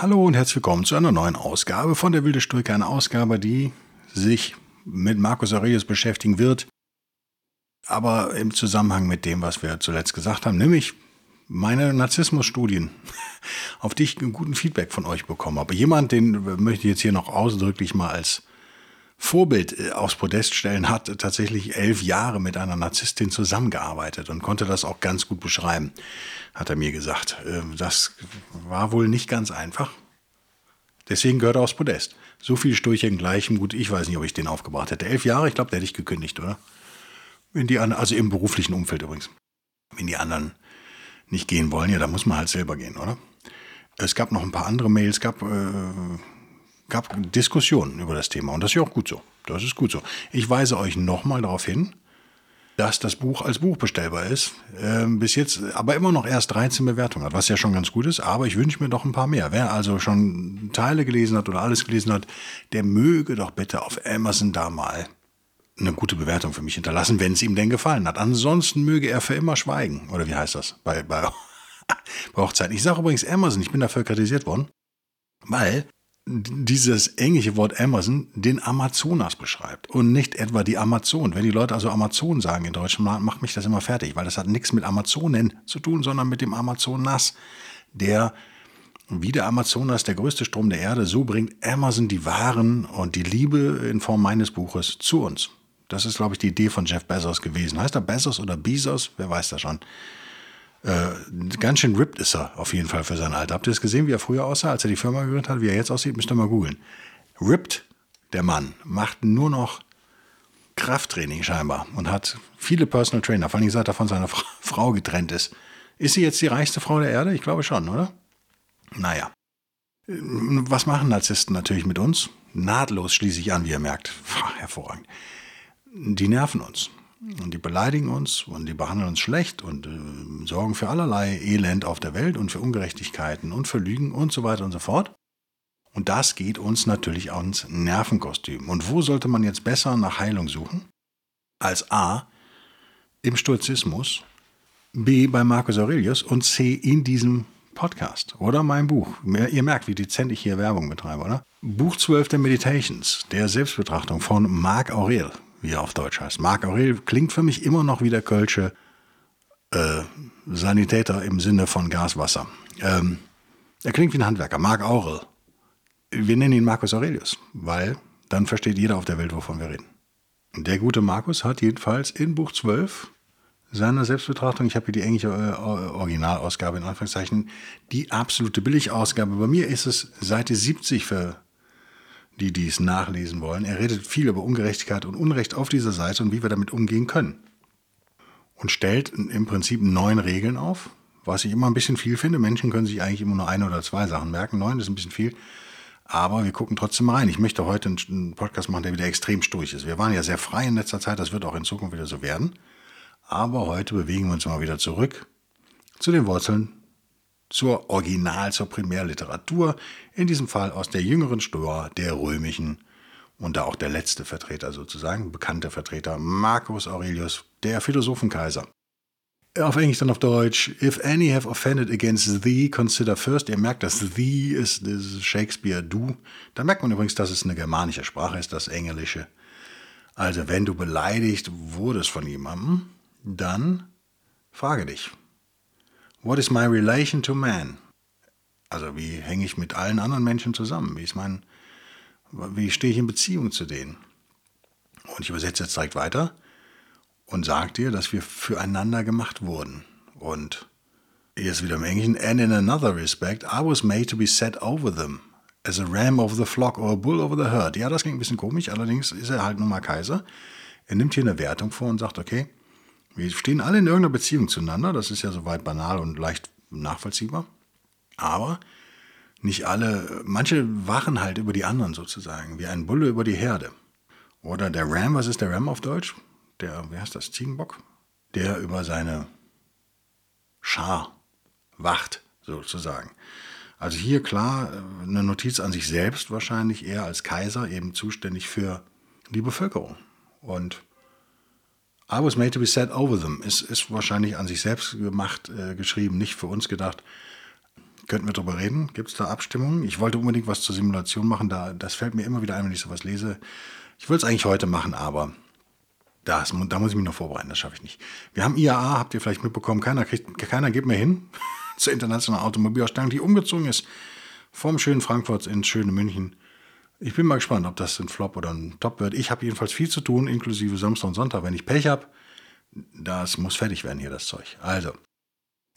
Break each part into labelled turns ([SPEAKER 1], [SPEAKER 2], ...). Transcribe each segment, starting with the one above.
[SPEAKER 1] Hallo und herzlich willkommen zu einer neuen Ausgabe von der Wilde Stoiker. Eine Ausgabe, die sich mit Marcus Aurelius beschäftigen wird, aber im Zusammenhang mit dem, was wir zuletzt gesagt haben, nämlich meine Narzissmus-Studien, auf die ich einen guten Feedback von euch bekommen habe. Jemand, den möchte ich jetzt hier noch ausdrücklich mal als Vorbild äh, aufs Podest stellen, hat tatsächlich elf Jahre mit einer Narzisstin zusammengearbeitet und konnte das auch ganz gut beschreiben, hat er mir gesagt. Ähm, das war wohl nicht ganz einfach. Deswegen gehört er aufs Podest. So viel Sturche in gleichem, gut, ich weiß nicht, ob ich den aufgebracht hätte. Elf Jahre, ich glaube, der hätte ich gekündigt, oder? Wenn die anderen, also im beruflichen Umfeld übrigens. Wenn die anderen nicht gehen wollen, ja, da muss man halt selber gehen, oder? Es gab noch ein paar andere Mails, gab äh, gab Diskussionen über das Thema und das ist ja auch gut so. Das ist gut so. Ich weise euch nochmal darauf hin, dass das Buch als Buch bestellbar ist. Ähm, bis jetzt aber immer noch erst 13 Bewertungen hat, was ja schon ganz gut ist, aber ich wünsche mir doch ein paar mehr. Wer also schon Teile gelesen hat oder alles gelesen hat, der möge doch bitte auf Amazon da mal eine gute Bewertung für mich hinterlassen, wenn es ihm denn gefallen hat. Ansonsten möge er für immer schweigen. Oder wie heißt das? Bei, bei, bei Hochzeiten. Ich sage übrigens Amazon, ich bin dafür kritisiert worden, weil dieses englische Wort Amazon den Amazonas beschreibt und nicht etwa die Amazon. Wenn die Leute also Amazon sagen in Deutschland, macht mich das immer fertig, weil das hat nichts mit Amazonen zu tun, sondern mit dem Amazonas, der wie der Amazonas, der größte Strom der Erde, so bringt Amazon die Waren und die Liebe in Form meines Buches zu uns. Das ist, glaube ich, die Idee von Jeff Bezos gewesen. Heißt er Bezos oder Bezos? Wer weiß das schon. Äh, ganz schön ripped ist er auf jeden Fall für sein Alter. Habt ihr das gesehen, wie er früher aussah, als er die Firma gegründet hat? Wie er jetzt aussieht, müsst ihr mal googeln. Ripped, der Mann, macht nur noch Krafttraining scheinbar und hat viele Personal Trainer, vor allem seit er von seiner Frau getrennt ist. Ist sie jetzt die reichste Frau der Erde? Ich glaube schon, oder? Naja. Was machen Narzissten natürlich mit uns? Nahtlos schließe ich an, wie ihr merkt. Hervorragend. Die nerven uns. Und die beleidigen uns und die behandeln uns schlecht und äh, sorgen für allerlei Elend auf der Welt und für Ungerechtigkeiten und für Lügen und so weiter und so fort. Und das geht uns natürlich ans Nervenkostüm. Und wo sollte man jetzt besser nach Heilung suchen? Als A im Stoizismus, B bei Marcus Aurelius und C in diesem Podcast oder mein Buch. Ihr merkt, wie dezent ich hier Werbung betreibe, oder? Buch 12 der Meditations, der Selbstbetrachtung von Marc Aurel wie er auf Deutsch heißt. Marc Aurel klingt für mich immer noch wie der Kölsche äh, Sanitäter im Sinne von Gaswasser. Ähm, er klingt wie ein Handwerker, Marc Aurel. Wir nennen ihn Marcus Aurelius, weil dann versteht jeder auf der Welt, wovon wir reden. Der gute Markus hat jedenfalls in Buch 12 seiner Selbstbetrachtung, ich habe hier die englische äh, Originalausgabe in Anführungszeichen, die absolute Billigausgabe. Bei mir ist es Seite 70 für die dies nachlesen wollen. Er redet viel über Ungerechtigkeit und Unrecht auf dieser Seite und wie wir damit umgehen können. Und stellt im Prinzip neun Regeln auf, was ich immer ein bisschen viel finde. Menschen können sich eigentlich immer nur ein oder zwei Sachen merken. Neun ist ein bisschen viel. Aber wir gucken trotzdem rein. Ich möchte heute einen Podcast machen, der wieder extrem sturig ist. Wir waren ja sehr frei in letzter Zeit. Das wird auch in Zukunft wieder so werden. Aber heute bewegen wir uns mal wieder zurück zu den Wurzeln zur Original, zur Primärliteratur, in diesem Fall aus der jüngeren Stoa der römischen und da auch der letzte Vertreter sozusagen, bekannte Vertreter Marcus Aurelius, der Philosophenkaiser. Auf Englisch dann auf Deutsch. If any have offended against thee, consider first. Ihr merkt, dass thee ist, ist Shakespeare du. Da merkt man übrigens, dass es eine germanische Sprache ist, das Englische. Also wenn du beleidigt wurdest von jemandem, dann frage dich, What is my relation to man? Also wie hänge ich mit allen anderen Menschen zusammen? Wie mein, wie stehe ich in Beziehung zu denen? Und ich übersetze jetzt direkt weiter und sage dir, dass wir füreinander gemacht wurden. Und ist wieder im Englischen, and in another respect, I was made to be set over them, as a ram over the flock or a bull over the herd. Ja, das klingt ein bisschen komisch, allerdings ist er halt nun mal Kaiser. Er nimmt hier eine Wertung vor und sagt, okay, wir stehen alle in irgendeiner Beziehung zueinander. Das ist ja soweit banal und leicht nachvollziehbar. Aber nicht alle, manche wachen halt über die anderen sozusagen, wie ein Bulle über die Herde. Oder der Ram, was ist der Ram auf Deutsch? Der, wie heißt das, Ziegenbock? Der über seine Schar wacht, sozusagen. Also hier klar eine Notiz an sich selbst wahrscheinlich eher als Kaiser eben zuständig für die Bevölkerung. Und I was made to be set over them ist, ist wahrscheinlich an sich selbst gemacht, äh, geschrieben, nicht für uns gedacht. Könnten wir darüber reden? Gibt es da Abstimmungen? Ich wollte unbedingt was zur Simulation machen. Da, das fällt mir immer wieder ein, wenn ich sowas lese. Ich will es eigentlich heute machen, aber das, da muss ich mich noch vorbereiten. Das schaffe ich nicht. Wir haben IAA, habt ihr vielleicht mitbekommen. Keiner, kriegt, keiner geht mehr hin zur internationalen Automobilausstellung, die umgezogen ist vom schönen Frankfurt ins schöne München. Ich bin mal gespannt, ob das ein Flop oder ein Top wird. Ich habe jedenfalls viel zu tun, inklusive Samstag und Sonntag, wenn ich Pech habe. Das muss fertig werden hier, das Zeug. Also,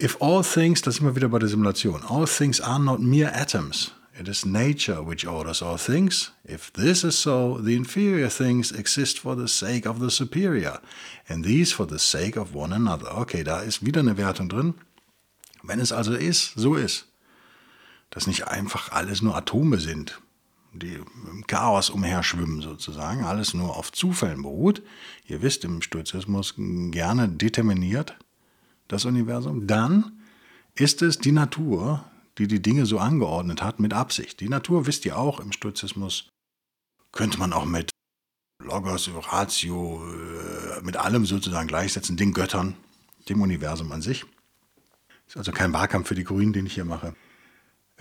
[SPEAKER 1] If all things, das sind wir wieder bei der Simulation, all things are not mere atoms. It is nature which orders all things. If this is so, the inferior things exist for the sake of the superior, and these for the sake of one another. Okay, da ist wieder eine Wertung drin. Wenn es also ist, so ist, dass nicht einfach alles nur Atome sind, die im Chaos umherschwimmen sozusagen, alles nur auf Zufällen beruht. Ihr wisst, im Stoizismus gerne determiniert, das Universum, dann ist es die Natur, die die Dinge so angeordnet hat mit Absicht. Die Natur, wisst ihr auch, im Stoizismus könnte man auch mit Logos, Ratio, äh, mit allem sozusagen gleichsetzen, den Göttern, dem Universum an sich. Ist also kein Wahlkampf für die Grünen, den ich hier mache.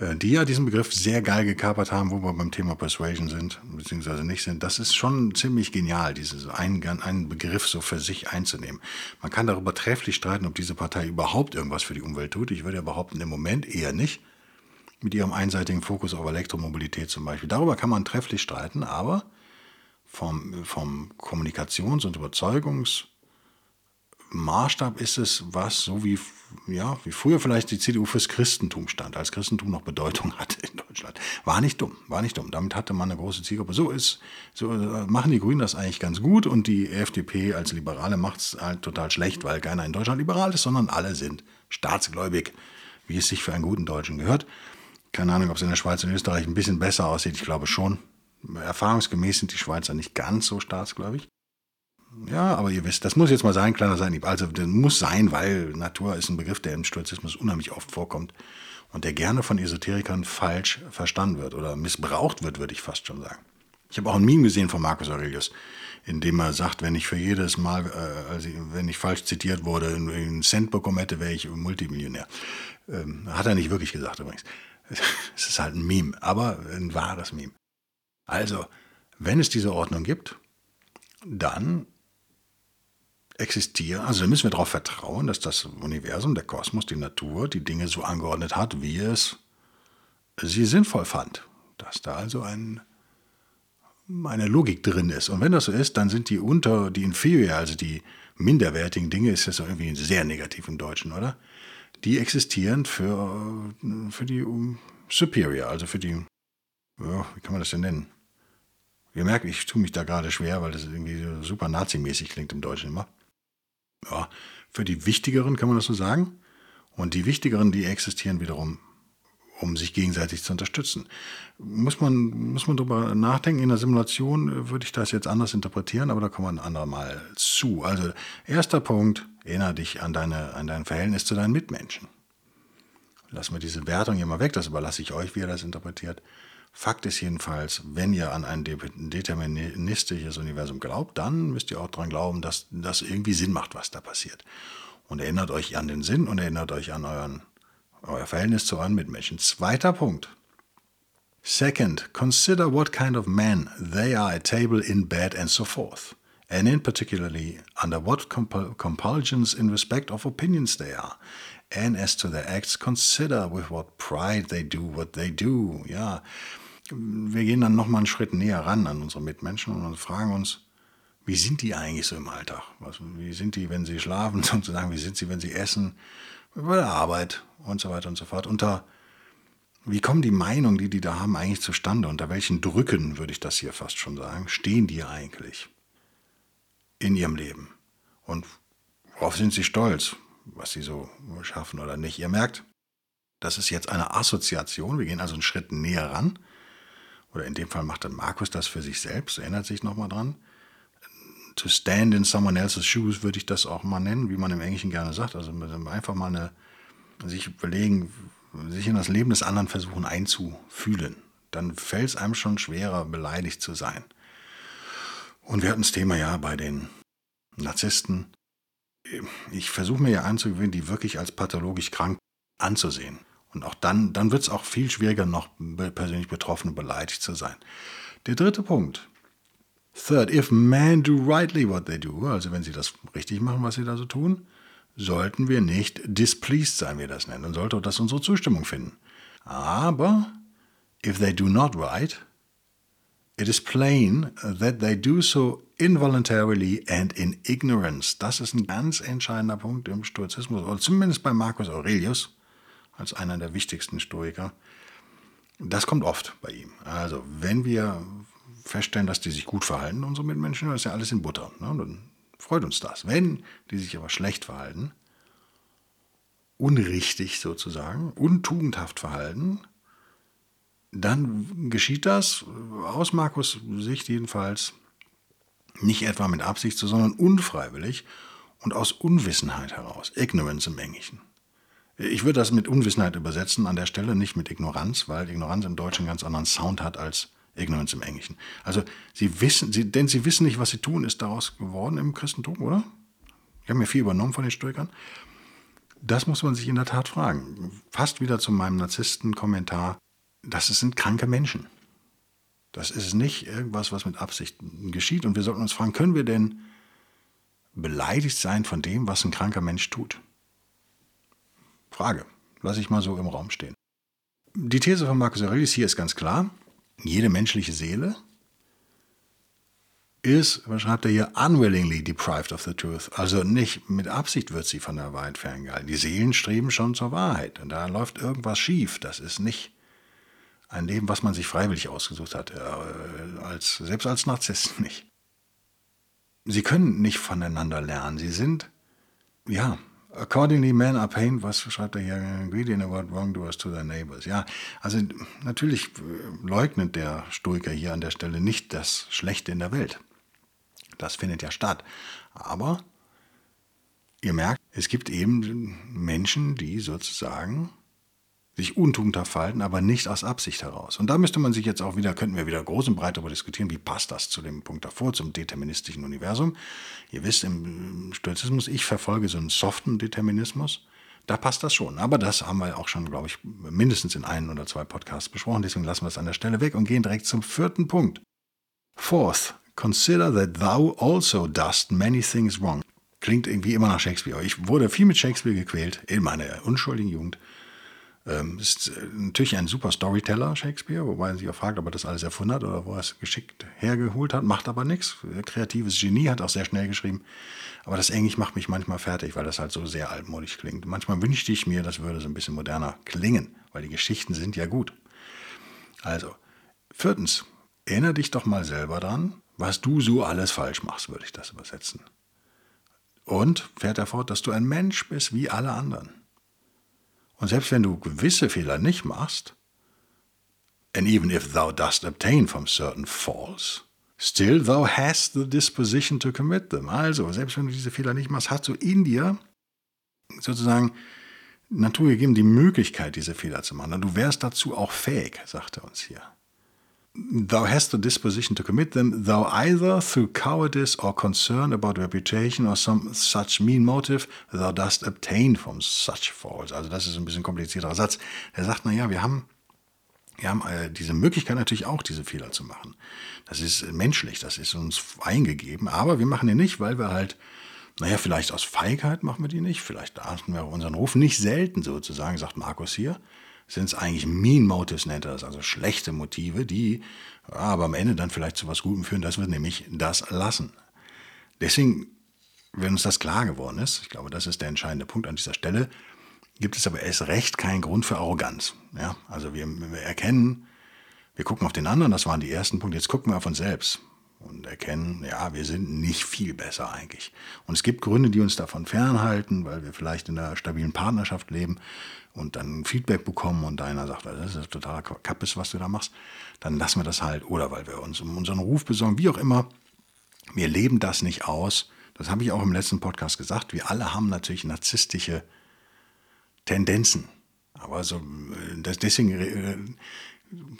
[SPEAKER 1] Äh, die ja diesen Begriff sehr geil gekapert haben, wo wir beim Thema Persuasion sind, beziehungsweise nicht sind. Das ist schon ziemlich genial, diesen einen, einen Begriff so für sich einzunehmen. Man kann darüber trefflich streiten, ob diese Partei überhaupt irgendwas für die Umwelt tut. Ich würde ja behaupten, im Moment eher nicht. Mit ihrem einseitigen Fokus auf Elektromobilität zum Beispiel. Darüber kann man trefflich streiten, aber vom, vom Kommunikations- und Überzeugungs- Maßstab ist es, was so wie, ja, wie früher vielleicht die CDU fürs Christentum stand, als Christentum noch Bedeutung hatte in Deutschland. War nicht dumm, war nicht dumm. Damit hatte man eine große Zielgruppe. So ist, so äh, machen die Grünen das eigentlich ganz gut und die FDP als Liberale macht es halt total schlecht, weil keiner in Deutschland liberal ist, sondern alle sind staatsgläubig, wie es sich für einen guten Deutschen gehört. Keine Ahnung, ob es in der Schweiz und Österreich ein bisschen besser aussieht. Ich glaube schon. Erfahrungsgemäß sind die Schweizer nicht ganz so staatsgläubig. Ja, aber ihr wisst, das muss jetzt mal sein, kleiner sein. Also, das muss sein, weil Natur ist ein Begriff, der im Stoizismus unheimlich oft vorkommt und der gerne von Esoterikern falsch verstanden wird oder missbraucht wird, würde ich fast schon sagen. Ich habe auch ein Meme gesehen von Marcus Aurelius, in dem er sagt, wenn ich für jedes Mal, äh, also wenn ich falsch zitiert wurde, einen Cent bekommen hätte, wäre ich Multimillionär. Ähm, hat er nicht wirklich gesagt übrigens. Es ist halt ein Meme, aber ein wahres Meme. Also, wenn es diese Ordnung gibt, dann existieren, also da müssen wir darauf vertrauen, dass das Universum, der Kosmos, die Natur die Dinge so angeordnet hat, wie es sie sinnvoll fand. Dass da also ein, eine Logik drin ist. Und wenn das so ist, dann sind die unter, die inferior, also die minderwertigen Dinge, ist das irgendwie sehr negativ im Deutschen, oder? Die existieren für, für die superior, also für die, ja, wie kann man das denn nennen? Ihr merkt, ich tue mich da gerade schwer, weil das irgendwie super nazimäßig klingt im Deutschen immer ja, für die wichtigeren, kann man das so sagen? Und die wichtigeren, die existieren wiederum, um sich gegenseitig zu unterstützen. Muss man, muss man darüber nachdenken. In der Simulation würde ich das jetzt anders interpretieren, aber da kommen wir ein andermal zu. Also, erster Punkt, erinnere dich an, deine, an dein Verhältnis zu deinen Mitmenschen. Lassen wir diese Wertung hier mal weg, das überlasse ich euch, wie ihr das interpretiert. Fakt ist jedenfalls, wenn ihr an ein deterministisches Universum glaubt, dann müsst ihr auch daran glauben, dass das irgendwie Sinn macht, was da passiert. Und erinnert euch an den Sinn und erinnert euch an euren, euer Verhältnis zu euren Mitmenschen. Zweiter Punkt. Second, consider what kind of men they are at table, in bed, and so forth. And in particularly, under what compul compulsions in respect of opinions they are. And as to their acts, consider with what pride they do what they do. Ja, wir gehen dann nochmal einen Schritt näher ran an unsere Mitmenschen und fragen uns, wie sind die eigentlich so im Alltag? Was, wie sind die, wenn sie schlafen, sozusagen? Wie sind sie, wenn sie essen? Bei der Arbeit und so weiter und so fort. Unter, wie kommen die Meinungen, die die da haben, eigentlich zustande? Unter welchen Drücken, würde ich das hier fast schon sagen, stehen die eigentlich in ihrem Leben? Und worauf sind sie stolz, was sie so schaffen oder nicht? Ihr merkt, Das ist jetzt eine Assoziation. Wir gehen also einen Schritt näher ran. Oder in dem Fall macht dann Markus das für sich selbst, erinnert sich nochmal dran. To stand in someone else's shoes würde ich das auch mal nennen, wie man im Englischen gerne sagt. Also einfach mal eine, sich überlegen, sich in das Leben des anderen versuchen einzufühlen. Dann fällt es einem schon schwerer, beleidigt zu sein. Und wir hatten das Thema ja bei den Narzissten. Ich versuche mir ja anzugewöhnen, die wirklich als pathologisch krank anzusehen. Und auch dann, dann wird es auch viel schwieriger, noch persönlich betroffen und beleidigt zu sein. Der dritte Punkt. Third, if men do rightly what they do, also wenn sie das richtig machen, was sie da so tun, sollten wir nicht displeased sein, wie wir das nennen, und sollte das unsere Zustimmung finden. Aber if they do not right, it is plain that they do so involuntarily and in ignorance. Das ist ein ganz entscheidender Punkt im Stoizismus, oder zumindest bei Marcus Aurelius als einer der wichtigsten Stoiker. Das kommt oft bei ihm. Also, wenn wir feststellen, dass die sich gut verhalten, unsere Mitmenschen, dann ist ja alles in Butter. Ne? Dann freut uns das. Wenn die sich aber schlecht verhalten, unrichtig sozusagen, untugendhaft verhalten, dann geschieht das aus Markus Sicht jedenfalls nicht etwa mit Absicht, sondern unfreiwillig und aus Unwissenheit heraus. Ignorance im Englischen. Ich würde das mit Unwissenheit übersetzen an der Stelle, nicht mit Ignoranz, weil Ignoranz im Deutschen einen ganz anderen Sound hat als Ignorance im Englischen. Also sie wissen, sie, denn sie wissen nicht, was sie tun, ist daraus geworden im Christentum, oder? Ich habe mir viel übernommen von den Stoikern. Das muss man sich in der Tat fragen. Fast wieder zu meinem Narzissten-Kommentar. Das sind kranke Menschen. Das ist nicht irgendwas, was mit Absicht geschieht. Und wir sollten uns fragen, können wir denn beleidigt sein von dem, was ein kranker Mensch tut? Frage. Lasse ich mal so im Raum stehen. Die These von Marcus Aurelius hier ist ganz klar. Jede menschliche Seele ist, was schreibt er hier, unwillingly deprived of the truth. Also nicht mit Absicht wird sie von der Wahrheit ferngehalten. Die Seelen streben schon zur Wahrheit. Und da läuft irgendwas schief. Das ist nicht ein Leben, was man sich freiwillig ausgesucht hat. Äh, als, selbst als Narzisst nicht. Sie können nicht voneinander lernen. Sie sind, ja, Accordingly, men are pained, was schreibt er hier? Greedy in about wrongdoers to their neighbors. Ja, also natürlich äh, leugnet der Stoiker hier an der Stelle nicht das Schlechte in der Welt. Das findet ja statt. Aber ihr merkt, es gibt eben Menschen, die sozusagen sich untugendhaft verhalten, aber nicht aus Absicht heraus. Und da müsste man sich jetzt auch wieder, könnten wir wieder groß und breit darüber diskutieren, wie passt das zu dem Punkt davor, zum deterministischen Universum. Ihr wisst, im Stoizismus, ich verfolge so einen soften Determinismus. Da passt das schon. Aber das haben wir auch schon, glaube ich, mindestens in ein oder zwei Podcasts besprochen. Deswegen lassen wir es an der Stelle weg und gehen direkt zum vierten Punkt. Fourth, consider that thou also dost many things wrong. Klingt irgendwie immer nach Shakespeare. Ich wurde viel mit Shakespeare gequält in meiner unschuldigen Jugend. Ähm, ist äh, natürlich ein super Storyteller, Shakespeare, wobei man sich auch fragt, ob er das alles erfunden hat oder wo er es geschickt hergeholt hat. Macht aber nichts. Kreatives Genie, hat auch sehr schnell geschrieben. Aber das Englisch macht mich manchmal fertig, weil das halt so sehr altmodisch klingt. Manchmal wünschte ich mir, das würde so ein bisschen moderner klingen, weil die Geschichten sind ja gut. Also, viertens, erinnere dich doch mal selber dran, was du so alles falsch machst, würde ich das übersetzen. Und fährt er fort, dass du ein Mensch bist wie alle anderen. Und selbst wenn du gewisse Fehler nicht machst, and even if thou dost obtain from certain faults, still thou hast the disposition to commit them. Also, selbst wenn du diese Fehler nicht machst, hast du in dir sozusagen Natur gegeben die Möglichkeit, diese Fehler zu machen. Und du wärst dazu auch fähig, sagt er uns hier. Thou hast the disposition to commit them, thou either through cowardice or concern about reputation or some such mean motive, thou dost obtain from such faults. Also das ist ein bisschen komplizierterer Satz. Er sagt, naja, wir haben, wir haben äh, diese Möglichkeit natürlich auch, diese Fehler zu machen. Das ist menschlich, das ist uns eingegeben, aber wir machen die nicht, weil wir halt, naja, vielleicht aus Feigheit machen wir die nicht, vielleicht achten wir auf unseren Ruf nicht selten sozusagen, sagt Markus hier sind es eigentlich Mean Motives, nennt er das, also schlechte Motive, die aber am Ende dann vielleicht zu was Gutem führen, dass wir nämlich das lassen. Deswegen, wenn uns das klar geworden ist, ich glaube, das ist der entscheidende Punkt an dieser Stelle, gibt es aber erst recht keinen Grund für Arroganz. Ja? Also wir, wir erkennen, wir gucken auf den anderen, das waren die ersten Punkte, jetzt gucken wir auf uns selbst. und erkennen, ja, wir sind nicht viel besser eigentlich. Und es gibt Gründe, die uns davon fernhalten, weil wir vielleicht in einer stabilen Partnerschaft leben und dann Feedback bekommen und einer sagt, das ist totaler Kappes, was du da machst, dann lassen wir das halt. Oder weil wir uns um unseren Ruf besorgen, wie auch immer. Wir leben das nicht aus. Das habe ich auch im letzten Podcast gesagt. Wir alle haben natürlich narzisstische Tendenzen. Aber so, äh, deswegen äh,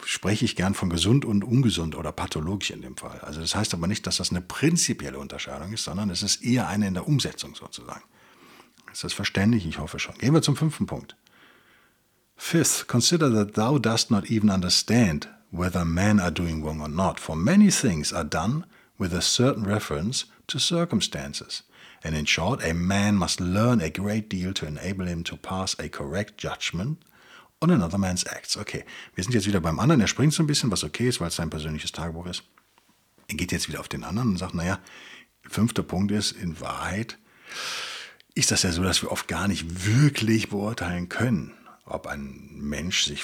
[SPEAKER 1] spreche ich gern von gesund und ungesund oder pathologisch in dem Fall. Also das heißt aber nicht, dass das eine prinzipielle Unterscheidung ist, sondern es ist eher eine in der Umsetzung sozusagen. Ist das verständlich? Ich hoffe schon. Gehen wir zum fünften Punkt. Fifth, consider that thou dost not even understand whether men are doing wrong or not, for many things are done with a certain reference to circumstances. And in short, a man must learn a great deal to enable him to pass a correct judgment on another man's acts. Okay, wir sind jetzt wieder beim anderen. Er springt so ein bisschen, was okay ist, weil es sein persönliches Tagebuch ist. Er geht jetzt wieder auf den anderen und sagt, naja, fünfter Punkt ist, in Wahrheit ist das ja so, dass wir oft gar nicht wirklich beurteilen können, ob ein Mensch sich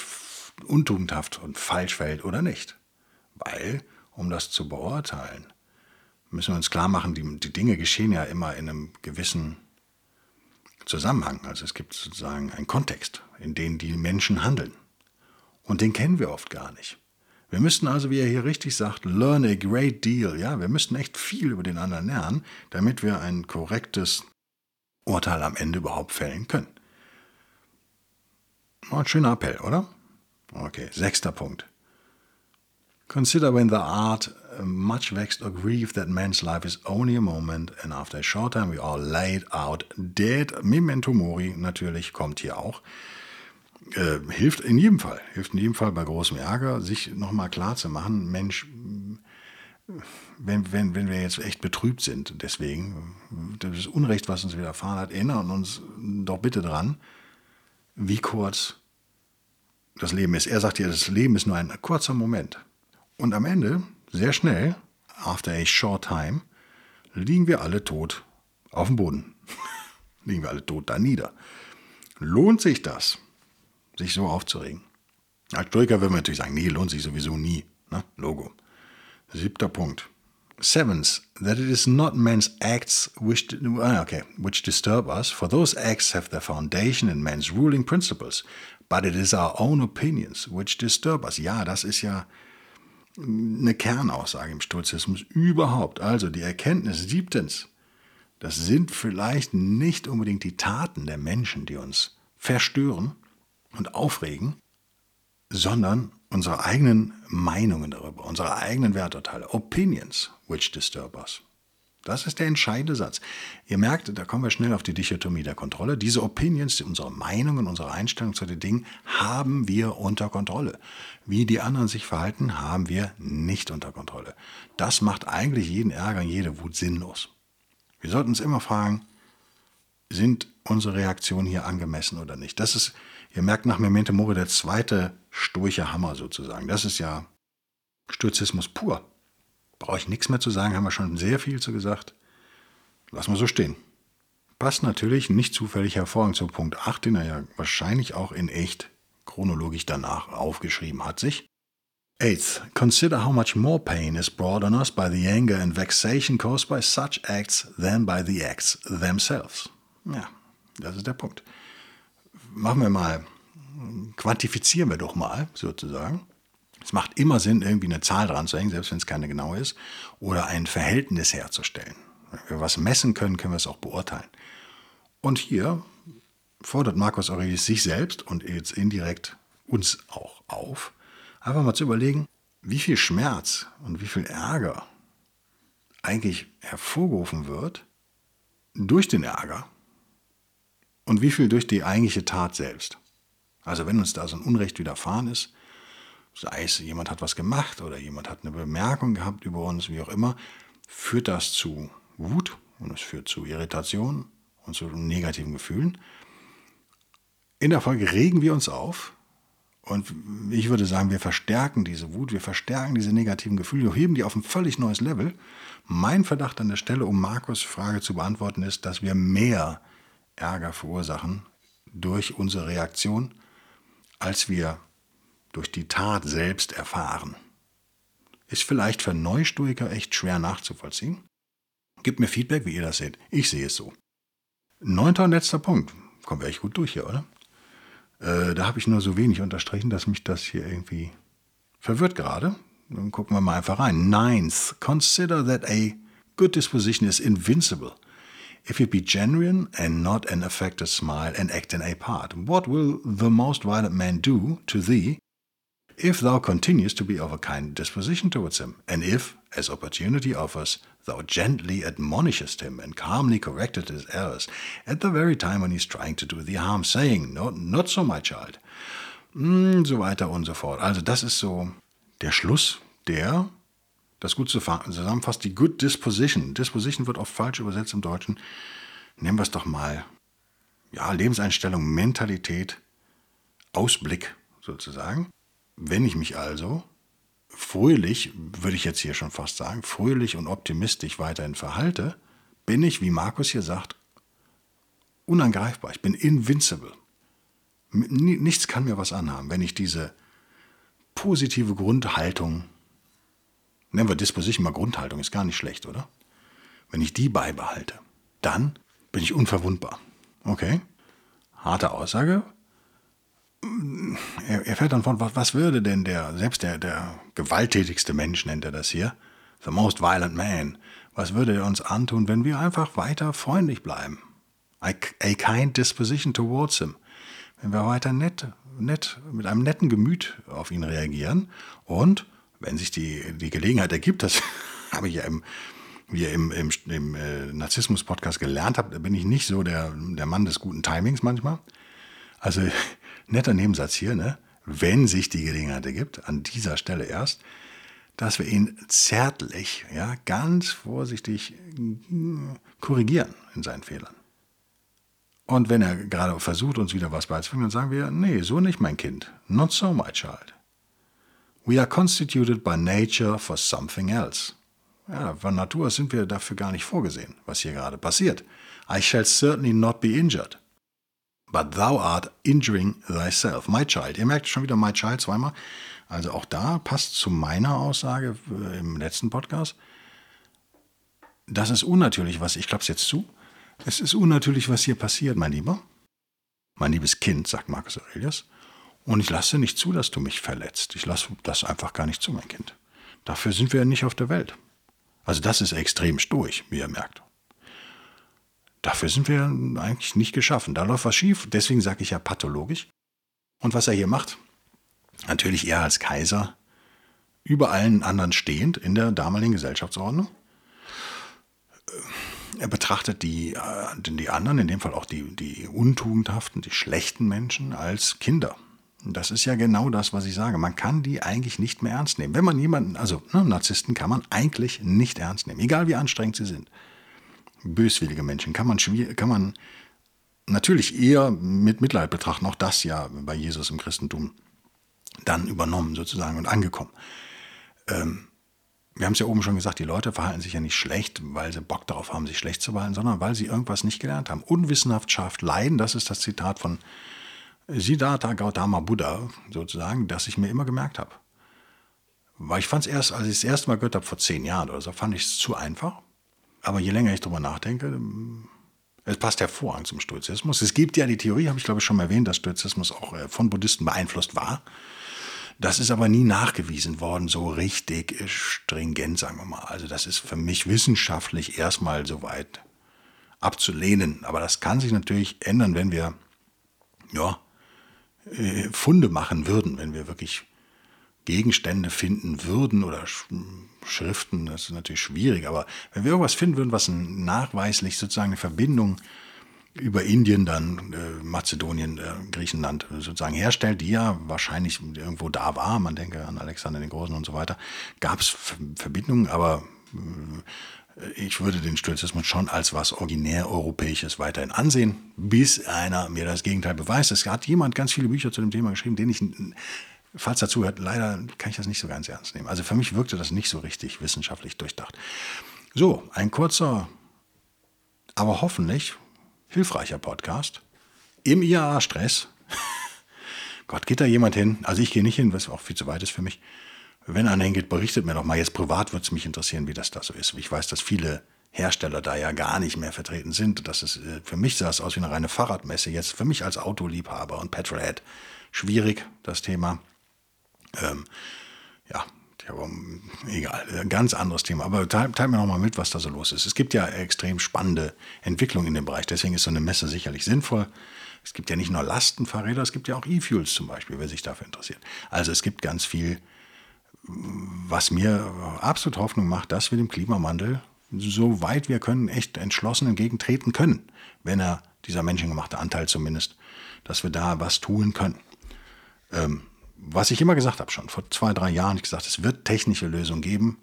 [SPEAKER 1] untugendhaft und falsch verhält oder nicht. Weil, um das zu beurteilen, müssen wir uns klar machen, die, die Dinge geschehen ja immer in einem gewissen Zusammenhang. Also es gibt sozusagen einen Kontext, in dem die Menschen handeln. Und den kennen wir oft gar nicht. Wir müssten also, wie er hier richtig sagt, learn a great deal. Ja, wir müssten echt viel über den anderen lernen, damit wir ein korrektes Urteil am Ende überhaupt fällen können. Ein schöner Appell, oder? Okay, sechster Punkt. Consider when the art uh, much vexed or grieved that man's life is only a moment and after a short time we are laid out dead. Memento mori natürlich kommt hier auch. Äh, hilft in jedem Fall, hilft in jedem Fall bei großem Ärger, sich nochmal klar zu machen, Mensch, wenn, wenn, wenn wir jetzt echt betrübt sind, deswegen, das Unrecht, was uns widerfahren hat, erinnern uns doch bitte dran, wie kurz das Leben ist. Er sagt ja, das Leben ist nur ein kurzer Moment. Und am Ende, sehr schnell, after a short time, liegen wir alle tot auf dem Boden. liegen wir alle tot da nieder. Lohnt sich das, sich so aufzuregen? Als Stoiker würden wir natürlich sagen, nee, lohnt sich sowieso nie. Ne? Logo. Siebter Punkt. Seventh, that it is not men's acts which, ah, okay, which disturb us, for those acts have their foundation in men's ruling principles, but it is our own opinions which disturb us. Ja, das ist ja eine Kernaussage im Stoizismus überhaupt. Also die Erkenntnis siebtens, das sind vielleicht nicht unbedingt die Taten der Menschen, die uns verstören und aufregen, sondern unsere eigenen Meinungen darüber, unsere eigenen Werturteile, Opinions, which disturb us. Das ist der entscheidende Satz. Ihr merkt, da kommen wir schnell auf die Dichotomie der Kontrolle. Diese Opinions, unsere Meinungen, unsere Einstellung zu den Dingen haben wir unter Kontrolle. Wie die anderen sich verhalten, haben wir nicht unter Kontrolle. Das macht eigentlich jeden Ärger und jede Wut sinnlos. Wir sollten uns immer fragen, sind unsere Reaktionen hier angemessen oder nicht? Das ist, ihr merkt nach Memento Mori, der zweite sturche Hammer sozusagen. Das ist ja Sturzismus pur. Brauche ich nichts mehr zu sagen, haben wir schon sehr viel zu gesagt. Lassen wir so stehen. Passt natürlich nicht zufällig hervorragend zu Punkt 8, den er ja wahrscheinlich auch in echt chronologisch danach aufgeschrieben hat sich. Eighth, consider how much more pain is brought on us by the anger and vexation caused by such acts than by the acts themselves. Ja, das ist der Punkt. Machen wir mal, quantifizieren wir doch mal sozusagen. Es macht immer Sinn, irgendwie eine Zahl dran zu hängen, selbst wenn es keine genaue ist, oder ein Verhältnis herzustellen. Wenn wir was messen können, können wir es auch beurteilen. Und hier fordert Markus Aurelius sich selbst und jetzt indirekt uns auch auf, einfach mal zu überlegen, wie viel Schmerz und wie viel Ärger eigentlich hervorgerufen wird durch den Ärger und wie viel durch die eigentliche Tat selbst. Also wenn uns da so ein Unrecht widerfahren ist, sei es jemand hat was gemacht oder jemand hat eine Bemerkung gehabt über uns, wie auch immer, führt das zu Wut und es führt zu Irritation und zu negativen Gefühlen. In der Folge regen wir uns auf und ich würde sagen, wir verstärken diese Wut, wir verstärken diese negativen Gefühle, wir heben die auf ein völlig neues Level. Mein Verdacht an der Stelle, um Markus Frage zu beantworten, ist, dass wir mehr Ärger verursachen durch unsere Reaktion, als wir durch die Tat selbst erfahren. Ist vielleicht für Neustoiker echt schwer nachzuvollziehen. Gebt mir Feedback, wie ihr das seht. Ich sehe es so. Neunter und letzter Punkt. Kommen wir echt gut durch hier, oder? Äh, da habe ich nur so wenig unterstrichen, dass mich das hier irgendwie verwirrt gerade. Dann gucken wir mal einfach rein. Ninth, consider that a good disposition is invincible. If it be genuine and not an affected smile and act in a part, what will the most violent man do to thee if thou continuest to be of a kind disposition towards him, and if, as opportunity offers, thou gently admonishest him and calmly correctest his errors at the very time when he is trying to do thee harm, saying, no, not so, my child, mm, so weiter und so fort. Also das ist so der Schluss, der das gut zusammenfasst, die Good Disposition. Disposition wird oft falsch übersetzt im Deutschen. Nehmen wir es doch mal. Ja, Lebenseinstellung, Mentalität, Ausblick sozusagen. Wenn ich mich also fröhlich, würde ich jetzt hier schon fast sagen, fröhlich und optimistisch weiterhin verhalte, bin ich, wie Markus hier sagt, unangreifbar. Ich bin invincible. Nichts kann mir was anhaben, wenn ich diese positive Grundhaltung, nennen wir Disposition mal Grundhaltung, ist gar nicht schlecht, oder? Wenn ich die beibehalte, dann bin ich unverwundbar. Okay? Harte Aussage, er, er fährt dann von, was, was würde denn der, selbst der, der gewalttätigste Mensch nennt er das hier, the most violent man, was würde er uns antun, wenn wir einfach weiter freundlich bleiben? A, a kind disposition towards him. Wenn wir weiter nett, nett, mit einem netten Gemüt auf ihn reagieren und wenn sich die, die Gelegenheit ergibt, das habe ich ja im, wie ihr im, im, im äh, Narzissmus-Podcast gelernt habt, bin ich nicht so der, der Mann des guten Timings manchmal. Also netter Nebensatz hier, ne? wenn sich die Gelegenheit ergibt, an dieser Stelle erst, dass wir ihn zärtlich, ja, ganz vorsichtig hm, korrigieren in seinen Fehlern. Und wenn er gerade versucht, uns wieder was beizubringen, dann sagen wir, nee, so nicht, mein Kind. Not so, my child. We are constituted by nature for something else. Ja, von Natur sind wir dafür gar nicht vorgesehen, was hier gerade passiert. I shall certainly not be injured. But thou art injuring thyself. My child. Ihr merkt schon wieder my child zweimal. Also auch da passt zu meiner Aussage äh, im letzten Podcast. Das ist unnatürlich, was ich klappe es jetzt zu. Es ist unnatürlich, was hier passiert, mein Lieber. Mein liebes Kind, sagt Marcus Aurelius. Und ich lasse nicht zu, dass du mich verletzt. Ich lasse das einfach gar nicht zu, mein Kind. Dafür sind wir nicht auf der Welt. Also das ist extrem stoisch, wie ihr merkt. Dafür sind wir eigentlich nicht geschaffen. Da läuft was schief. Deswegen sage ich ja pathologisch. Und was er hier macht, natürlich er als Kaiser, über allen anderen stehend in der damaligen Gesellschaftsordnung. Äh, er betrachtet die, äh, die anderen, in dem Fall auch die, die untugendhaften, die schlechten Menschen, als Kinder. Das ist ja genau das, was ich sage. Man kann die eigentlich nicht mehr ernst nehmen. Wenn man jemanden, also ne, Narzissten kann man eigentlich nicht ernst nehmen, egal wie anstrengend sie sind böswillige Menschen kann man, kann man natürlich eher mit Mitleid betrachten. Auch das ja bei Jesus im Christentum dann übernommen sozusagen und angekommen. Ähm, wir haben es ja oben schon gesagt, die Leute verhalten sich ja nicht schlecht, weil sie Bock darauf haben, sich schlecht zu verhalten, sondern weil sie irgendwas nicht gelernt haben. Unwissenhaft schafft Leiden, das ist das Zitat von Siddhartha Gautama Buddha, sozusagen, das ich mir immer gemerkt habe. Weil ich fand es erst, als ich das erste Mal gehört habe, vor zehn Jahren oder so, fand ich es zu einfach. Aber je länger ich darüber nachdenke, es passt hervorragend zum Stoizismus. Es gibt ja die Theorie, habe ich glaube ich schon mal erwähnt, dass Stoizismus auch äh, von Buddhisten beeinflusst war. Das ist aber nie nachgewiesen worden, so richtig stringent, sagen wir mal. Also das ist für mich wissenschaftlich erstmal soweit abzulehnen. Aber das kann sich natürlich ändern, wenn wir ja, äh, Funde machen würden, wenn wir wirklich Gegenstände finden würden oder Schriften, das ist natürlich schwierig, aber wenn wir irgendwas finden würden, was nachweislich sozusagen eine Verbindung über Indien, dann äh, Mazedonien, äh, Griechenland sozusagen herstellt, die ja wahrscheinlich irgendwo da war, man denke an Alexander den Großen und so weiter, gab es Verbindungen, aber äh, ich würde den Stoizismus schon als was originär Europäisches weiterhin ansehen, bis einer mir das Gegenteil beweist. Es hat jemand ganz viele Bücher zu dem Thema geschrieben, den ich falls dazu hört, leider kann ich das nicht so ganz ernst nehmen. Also für mich wirkte das nicht so richtig wissenschaftlich durchdacht. So, ein kurzer, aber hoffentlich hilfreicher Podcast im IAA-Stress. Gott, geht da jemand hin? Also ich gehe nicht hin, was auch viel zu weit ist für mich. Wenn einer hingeht, berichtet mir doch mal. Jetzt privat würde es mich interessieren, wie das da so ist. Ich weiß, dass viele Hersteller da ja gar nicht mehr vertreten sind. Das ist, äh, für mich sah es aus wie eine reine Fahrradmesse. Jetzt für mich als Autoliebhaber und Petrolhead schwierig, das Thema. Ähm, ja, aber egal, ein ganz anderes Thema. Aber teil, teil mir noch mal mit, was da so los ist. Es gibt ja extrem spannende Entwicklungen in dem Bereich. Deswegen ist so eine Messe sicherlich sinnvoll. Es gibt ja nicht nur Lastenfahrräder, es gibt ja auch E-Fuels zum Beispiel, wer sich dafür interessiert. Also es gibt ganz viel, was mir absolut Hoffnung macht, dass wir dem Klimawandel, soweit wir können, echt entschlossen entgegentreten können, wenn er dieser menschengemachte Anteil zumindest, dass wir da was tun können. Ähm, was ich immer gesagt habe, schon vor zwei, drei Jahren, ich gesagt, es wird technische Lösungen geben.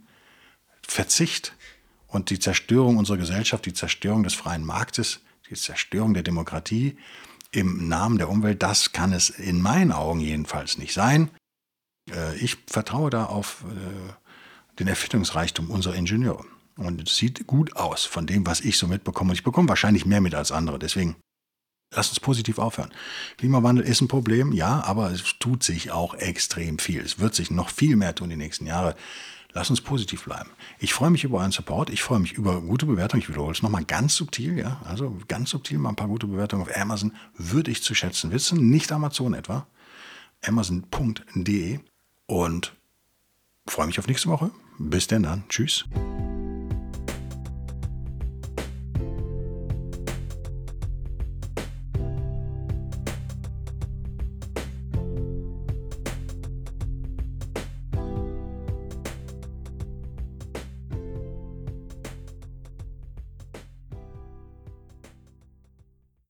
[SPEAKER 1] Verzicht und die Zerstörung unserer Gesellschaft, die Zerstörung des freien Marktes, die Zerstörung der Demokratie, im Namen der Umwelt, das kann es in meinen Augen jedenfalls nicht sein. Äh, ich vertraue da auf äh, den Erfindungsreichtum unserer Ingenieure. Und es sieht gut aus von dem, was ich so mitbekomme. Ich bekomme wahrscheinlich mehr mit als andere. Deswegen lass uns positiv aufhören. Klimawandel ist ein Problem, ja, aber es tut sich auch extrem viel. Es wird sich noch viel mehr tun die nächsten Jahre. Lass uns positiv bleiben. Ich freue mich über euren Support. Ich freue mich über gute Bewertungen. Ich wiederhole es nochmal ganz subtil, ja. Also ganz subtil mal ein paar gute Bewertungen auf Amazon würde ich zu schätzen wissen. Nicht Amazon etwa. Amazon.de. Und freue mich auf nächste Woche. Bis denn dann. Tschüss.